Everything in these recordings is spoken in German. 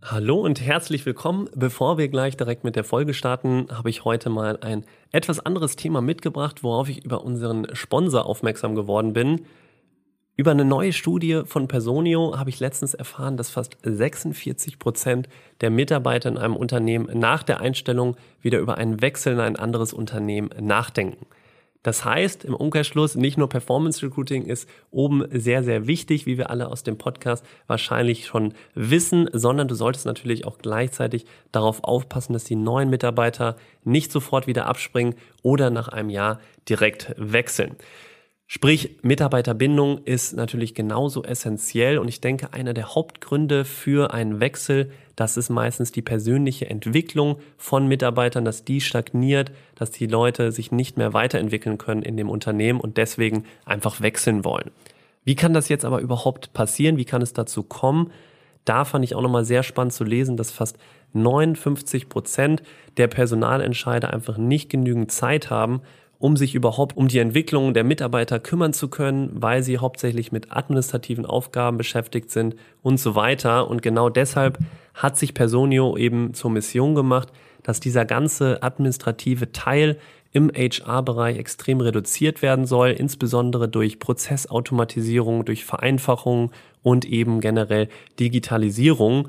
Hallo und herzlich willkommen. Bevor wir gleich direkt mit der Folge starten, habe ich heute mal ein etwas anderes Thema mitgebracht, worauf ich über unseren Sponsor aufmerksam geworden bin. Über eine neue Studie von Personio habe ich letztens erfahren, dass fast 46 Prozent der Mitarbeiter in einem Unternehmen nach der Einstellung wieder über einen Wechsel in ein anderes Unternehmen nachdenken. Das heißt, im Umkehrschluss, nicht nur Performance Recruiting ist oben sehr, sehr wichtig, wie wir alle aus dem Podcast wahrscheinlich schon wissen, sondern du solltest natürlich auch gleichzeitig darauf aufpassen, dass die neuen Mitarbeiter nicht sofort wieder abspringen oder nach einem Jahr direkt wechseln. Sprich, Mitarbeiterbindung ist natürlich genauso essentiell und ich denke, einer der Hauptgründe für einen Wechsel, das ist meistens die persönliche Entwicklung von Mitarbeitern, dass die stagniert, dass die Leute sich nicht mehr weiterentwickeln können in dem Unternehmen und deswegen einfach wechseln wollen. Wie kann das jetzt aber überhaupt passieren? Wie kann es dazu kommen? Da fand ich auch nochmal sehr spannend zu lesen, dass fast 59 Prozent der Personalentscheider einfach nicht genügend Zeit haben, um sich überhaupt um die Entwicklung der Mitarbeiter kümmern zu können, weil sie hauptsächlich mit administrativen Aufgaben beschäftigt sind und so weiter. Und genau deshalb hat sich Personio eben zur Mission gemacht, dass dieser ganze administrative Teil im HR-Bereich extrem reduziert werden soll, insbesondere durch Prozessautomatisierung, durch Vereinfachung und eben generell Digitalisierung.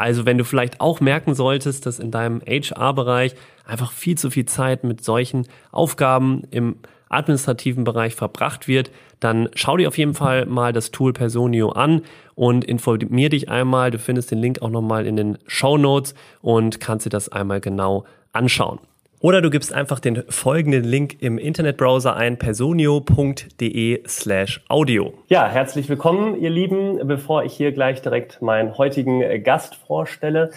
Also wenn du vielleicht auch merken solltest, dass in deinem HR-Bereich einfach viel zu viel Zeit mit solchen Aufgaben im administrativen Bereich verbracht wird, dann schau dir auf jeden Fall mal das Tool Personio an und informier dich einmal. Du findest den Link auch nochmal in den Show Notes und kannst dir das einmal genau anschauen. Oder du gibst einfach den folgenden Link im Internetbrowser ein, personio.de slash audio. Ja, herzlich willkommen, ihr Lieben. Bevor ich hier gleich direkt meinen heutigen Gast vorstelle,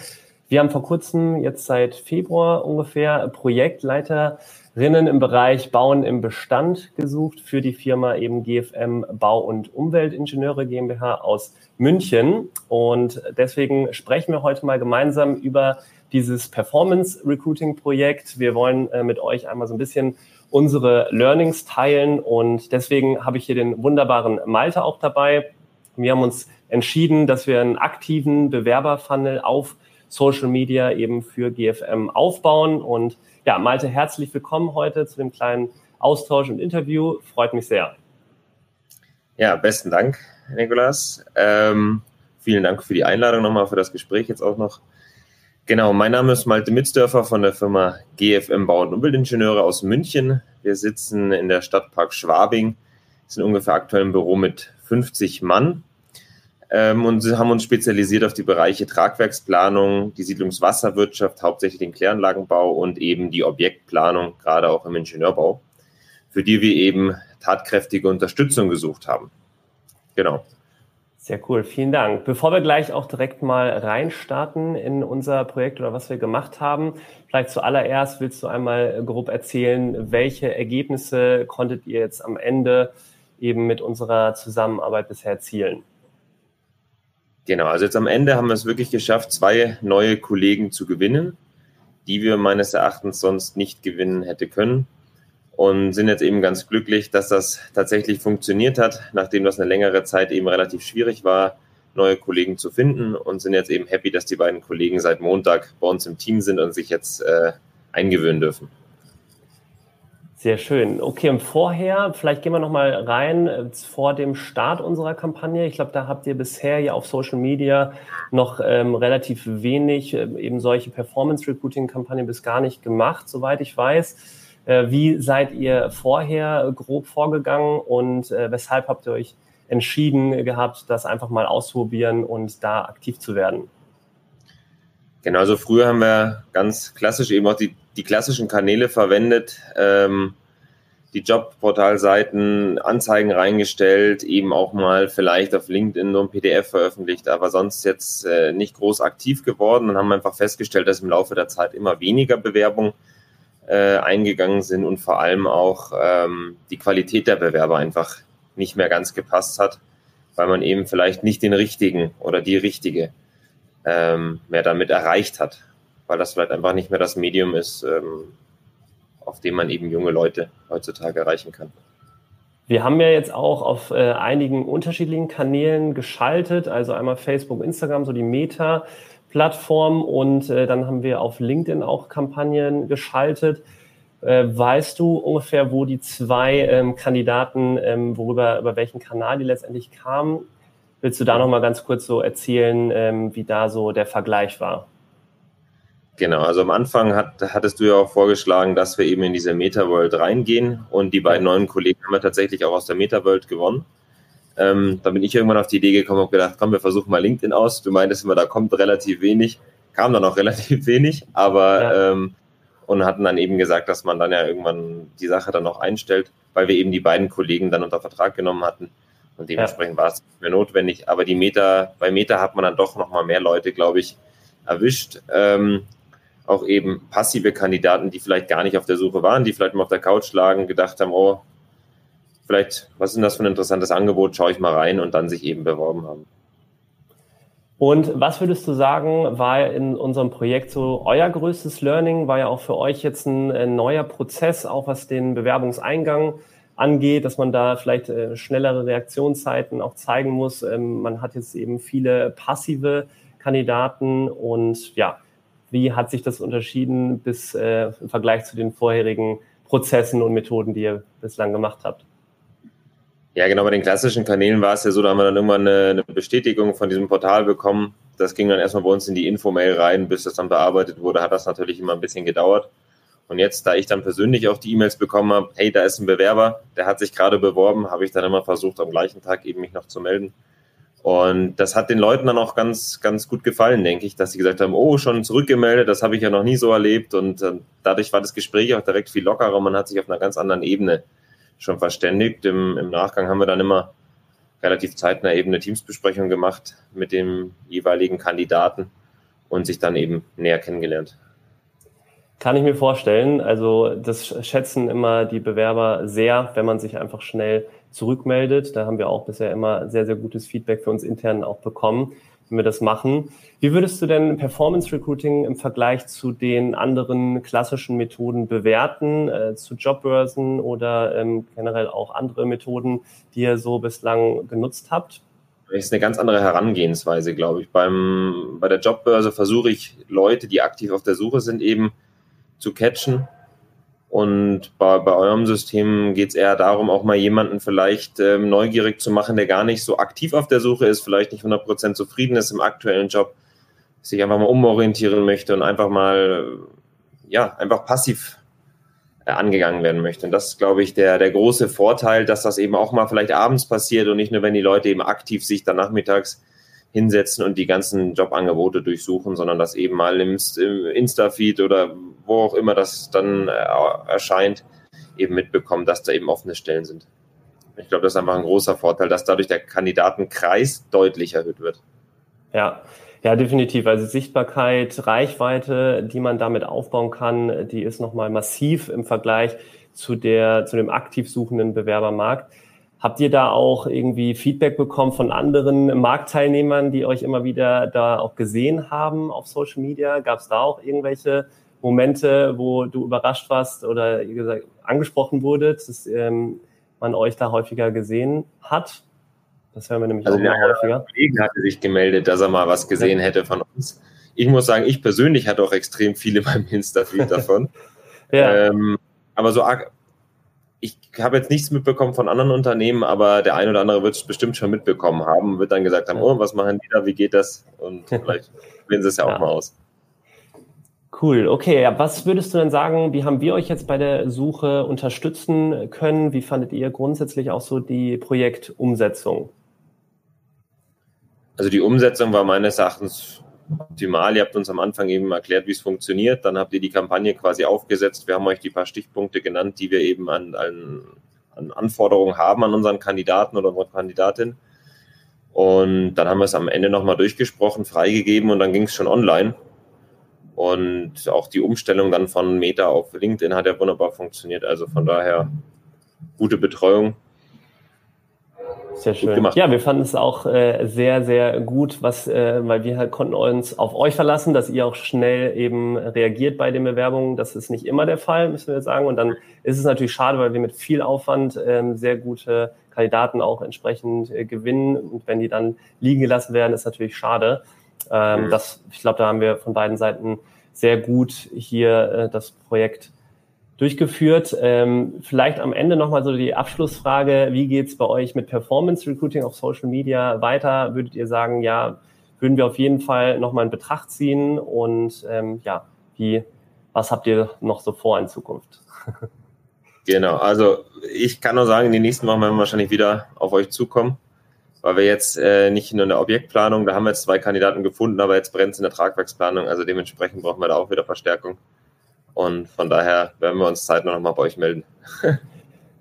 wir haben vor kurzem, jetzt seit Februar ungefähr, Projektleiterinnen im Bereich Bauen im Bestand gesucht für die Firma eben GFM Bau- und Umweltingenieure GmbH aus München. Und deswegen sprechen wir heute mal gemeinsam über dieses Performance Recruiting Projekt. Wir wollen äh, mit euch einmal so ein bisschen unsere Learnings teilen und deswegen habe ich hier den wunderbaren Malte auch dabei. Wir haben uns entschieden, dass wir einen aktiven Bewerberfunnel auf Social Media eben für GFM aufbauen und ja, Malte, herzlich willkommen heute zu dem kleinen Austausch und Interview. Freut mich sehr. Ja, besten Dank, Nikolas. Ähm, vielen Dank für die Einladung nochmal, für das Gespräch jetzt auch noch. Genau, mein Name ist Malte Mitzdörfer von der Firma GFM Bau- und Umweltingenieure aus München. Wir sitzen in der Stadtpark Schwabing, sind ungefähr aktuell im Büro mit 50 Mann ähm, und haben uns spezialisiert auf die Bereiche Tragwerksplanung, die Siedlungswasserwirtschaft, hauptsächlich den Kläranlagenbau und eben die Objektplanung, gerade auch im Ingenieurbau, für die wir eben tatkräftige Unterstützung gesucht haben. Genau. Sehr cool, vielen Dank. Bevor wir gleich auch direkt mal reinstarten in unser Projekt oder was wir gemacht haben, vielleicht zuallererst willst du einmal grob erzählen, welche Ergebnisse konntet ihr jetzt am Ende eben mit unserer Zusammenarbeit bisher erzielen? Genau, also jetzt am Ende haben wir es wirklich geschafft, zwei neue Kollegen zu gewinnen, die wir meines Erachtens sonst nicht gewinnen hätte können und sind jetzt eben ganz glücklich, dass das tatsächlich funktioniert hat, nachdem das eine längere Zeit eben relativ schwierig war, neue Kollegen zu finden und sind jetzt eben happy, dass die beiden Kollegen seit Montag bei uns im Team sind und sich jetzt äh, eingewöhnen dürfen. Sehr schön. Okay, und vorher, vielleicht gehen wir nochmal rein äh, vor dem Start unserer Kampagne. Ich glaube, da habt ihr bisher ja auf Social Media noch ähm, relativ wenig äh, eben solche Performance-Recruiting-Kampagnen bis gar nicht gemacht, soweit ich weiß. Äh, wie seid ihr vorher grob vorgegangen und äh, weshalb habt ihr euch entschieden gehabt, das einfach mal auszuprobieren und da aktiv zu werden? Genau, also früher haben wir ganz klassisch eben auch die, die klassischen Kanäle verwendet, ähm, die Jobportalseiten, Anzeigen reingestellt, eben auch mal vielleicht auf LinkedIn nur ein PDF veröffentlicht, aber sonst jetzt äh, nicht groß aktiv geworden und haben einfach festgestellt, dass im Laufe der Zeit immer weniger Bewerbungen äh, eingegangen sind und vor allem auch ähm, die Qualität der Bewerber einfach nicht mehr ganz gepasst hat, weil man eben vielleicht nicht den richtigen oder die richtige ähm, mehr damit erreicht hat, weil das vielleicht einfach nicht mehr das Medium ist, ähm, auf dem man eben junge Leute heutzutage erreichen kann. Wir haben ja jetzt auch auf äh, einigen unterschiedlichen Kanälen geschaltet, also einmal Facebook, Instagram, so die Meta-Plattform und äh, dann haben wir auf LinkedIn auch Kampagnen geschaltet. Äh, weißt du ungefähr, wo die zwei ähm, Kandidaten, ähm, worüber, über welchen Kanal die letztendlich kamen? Willst du da nochmal ganz kurz so erzählen, ähm, wie da so der Vergleich war? Genau, also am Anfang hat, hattest du ja auch vorgeschlagen, dass wir eben in diese Meta-World reingehen und die beiden neuen Kollegen haben wir tatsächlich auch aus der Meta-World gewonnen. Ähm, da bin ich irgendwann auf die Idee gekommen und gedacht, komm, wir versuchen mal LinkedIn aus. Du meintest immer, da kommt relativ wenig, kam dann auch relativ wenig, aber ja. ähm, und hatten dann eben gesagt, dass man dann ja irgendwann die Sache dann noch einstellt, weil wir eben die beiden Kollegen dann unter Vertrag genommen hatten und dementsprechend ja. war es nicht mehr notwendig. Aber die Meta, bei Meta hat man dann doch noch mal mehr Leute, glaube ich, erwischt. Ähm, auch eben passive Kandidaten, die vielleicht gar nicht auf der Suche waren, die vielleicht mal auf der Couch lagen, gedacht haben, oh, vielleicht, was ist denn das für ein interessantes Angebot, schaue ich mal rein und dann sich eben beworben haben. Und was würdest du sagen, war in unserem Projekt so euer größtes Learning? War ja auch für euch jetzt ein, ein neuer Prozess, auch was den Bewerbungseingang angeht, dass man da vielleicht äh, schnellere Reaktionszeiten auch zeigen muss. Ähm, man hat jetzt eben viele passive Kandidaten und ja, wie hat sich das unterschieden bis äh, im Vergleich zu den vorherigen Prozessen und Methoden, die ihr bislang gemacht habt? Ja, genau, bei den klassischen Kanälen war es ja so, da haben wir dann irgendwann eine, eine Bestätigung von diesem Portal bekommen. Das ging dann erstmal bei uns in die Infomail rein, bis das dann bearbeitet wurde, hat das natürlich immer ein bisschen gedauert. Und jetzt, da ich dann persönlich auch die E-Mails bekommen habe, hey, da ist ein Bewerber, der hat sich gerade beworben, habe ich dann immer versucht, am gleichen Tag eben mich noch zu melden. Und das hat den Leuten dann auch ganz, ganz gut gefallen, denke ich, dass sie gesagt haben, oh, schon zurückgemeldet, das habe ich ja noch nie so erlebt. Und äh, dadurch war das Gespräch auch direkt viel lockerer. Man hat sich auf einer ganz anderen Ebene schon verständigt. Im, im Nachgang haben wir dann immer relativ zeitnah eben eine Teamsbesprechung gemacht mit dem jeweiligen Kandidaten und sich dann eben näher kennengelernt. Kann ich mir vorstellen. Also das schätzen immer die Bewerber sehr, wenn man sich einfach schnell zurückmeldet. Da haben wir auch bisher immer sehr, sehr gutes Feedback für uns intern auch bekommen, wenn wir das machen. Wie würdest du denn Performance Recruiting im Vergleich zu den anderen klassischen Methoden bewerten, äh, zu Jobbörsen oder ähm, generell auch andere Methoden, die ihr so bislang genutzt habt? Das ist eine ganz andere Herangehensweise, glaube ich. Beim, bei der Jobbörse versuche ich Leute, die aktiv auf der Suche sind, eben zu catchen und bei, bei eurem System geht es eher darum, auch mal jemanden vielleicht ähm, neugierig zu machen, der gar nicht so aktiv auf der Suche ist, vielleicht nicht 100% zufrieden ist im aktuellen Job, sich einfach mal umorientieren möchte und einfach mal, ja, einfach passiv äh, angegangen werden möchte. Und das ist, glaube ich, der, der große Vorteil, dass das eben auch mal vielleicht abends passiert und nicht nur, wenn die Leute eben aktiv sich dann nachmittags hinsetzen und die ganzen Jobangebote durchsuchen, sondern das eben mal im, Insta-Feed oder wo auch immer das dann äh, erscheint, eben mitbekommen, dass da eben offene Stellen sind. Ich glaube, das ist einfach ein großer Vorteil, dass dadurch der Kandidatenkreis deutlich erhöht wird. Ja, ja, definitiv. Also Sichtbarkeit, Reichweite, die man damit aufbauen kann, die ist nochmal massiv im Vergleich zu der, zu dem aktiv suchenden Bewerbermarkt. Habt ihr da auch irgendwie Feedback bekommen von anderen Marktteilnehmern, die euch immer wieder da auch gesehen haben auf Social Media? Gab es da auch irgendwelche Momente, wo du überrascht warst oder gesagt, angesprochen wurdet, dass ähm, man euch da häufiger gesehen hat? Das hören wir nämlich also auch mal häufiger. Ein Kollege hatte sich gemeldet, dass er mal was gesehen ja. hätte von uns. Ich muss sagen, ich persönlich hatte auch extrem viele beim Insta-Feed davon. ja. Ähm, aber so ich habe jetzt nichts mitbekommen von anderen Unternehmen, aber der ein oder andere wird es bestimmt schon mitbekommen haben, wird dann gesagt haben, oh, was machen die da, wie geht das? Und vielleicht wählen sie es ja auch ja. mal aus. Cool, okay. Was würdest du denn sagen, wie haben wir euch jetzt bei der Suche unterstützen können? Wie fandet ihr grundsätzlich auch so die Projektumsetzung? Also die Umsetzung war meines Erachtens optimal. Ihr habt uns am Anfang eben erklärt, wie es funktioniert. Dann habt ihr die Kampagne quasi aufgesetzt. Wir haben euch die paar Stichpunkte genannt, die wir eben an, an, an Anforderungen haben an unseren Kandidaten oder unsere Kandidatin. Und dann haben wir es am Ende nochmal durchgesprochen, freigegeben und dann ging es schon online. Und auch die Umstellung dann von Meta auf LinkedIn hat ja wunderbar funktioniert. Also von daher gute Betreuung. Sehr schön. Ja, wir fanden es auch äh, sehr, sehr gut, was, äh, weil wir halt konnten uns auf euch verlassen, dass ihr auch schnell eben reagiert bei den Bewerbungen. Das ist nicht immer der Fall, müssen wir sagen. Und dann ist es natürlich schade, weil wir mit viel Aufwand ähm, sehr gute Kandidaten auch entsprechend äh, gewinnen. Und wenn die dann liegen gelassen werden, ist natürlich schade. Ähm, mhm. das, ich glaube, da haben wir von beiden Seiten sehr gut hier äh, das Projekt durchgeführt. Ähm, vielleicht am Ende nochmal so die Abschlussfrage, wie geht's bei euch mit Performance Recruiting auf Social Media weiter? Würdet ihr sagen, ja, würden wir auf jeden Fall nochmal in Betracht ziehen und ähm, ja, wie, was habt ihr noch so vor in Zukunft? Genau, also ich kann nur sagen, in den nächsten Wochen werden wir wahrscheinlich wieder auf euch zukommen, weil wir jetzt äh, nicht nur in der Objektplanung, da haben wir jetzt zwei Kandidaten gefunden, aber jetzt brennt es in der Tragwerksplanung, also dementsprechend brauchen wir da auch wieder Verstärkung. Und von daher werden wir uns zeitnah nochmal bei euch melden.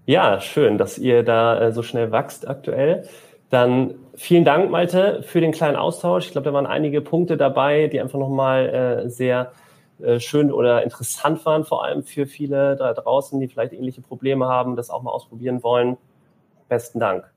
ja, schön, dass ihr da äh, so schnell wächst aktuell. Dann vielen Dank, Malte, für den kleinen Austausch. Ich glaube, da waren einige Punkte dabei, die einfach nochmal äh, sehr äh, schön oder interessant waren, vor allem für viele da draußen, die vielleicht ähnliche Probleme haben, das auch mal ausprobieren wollen. Besten Dank.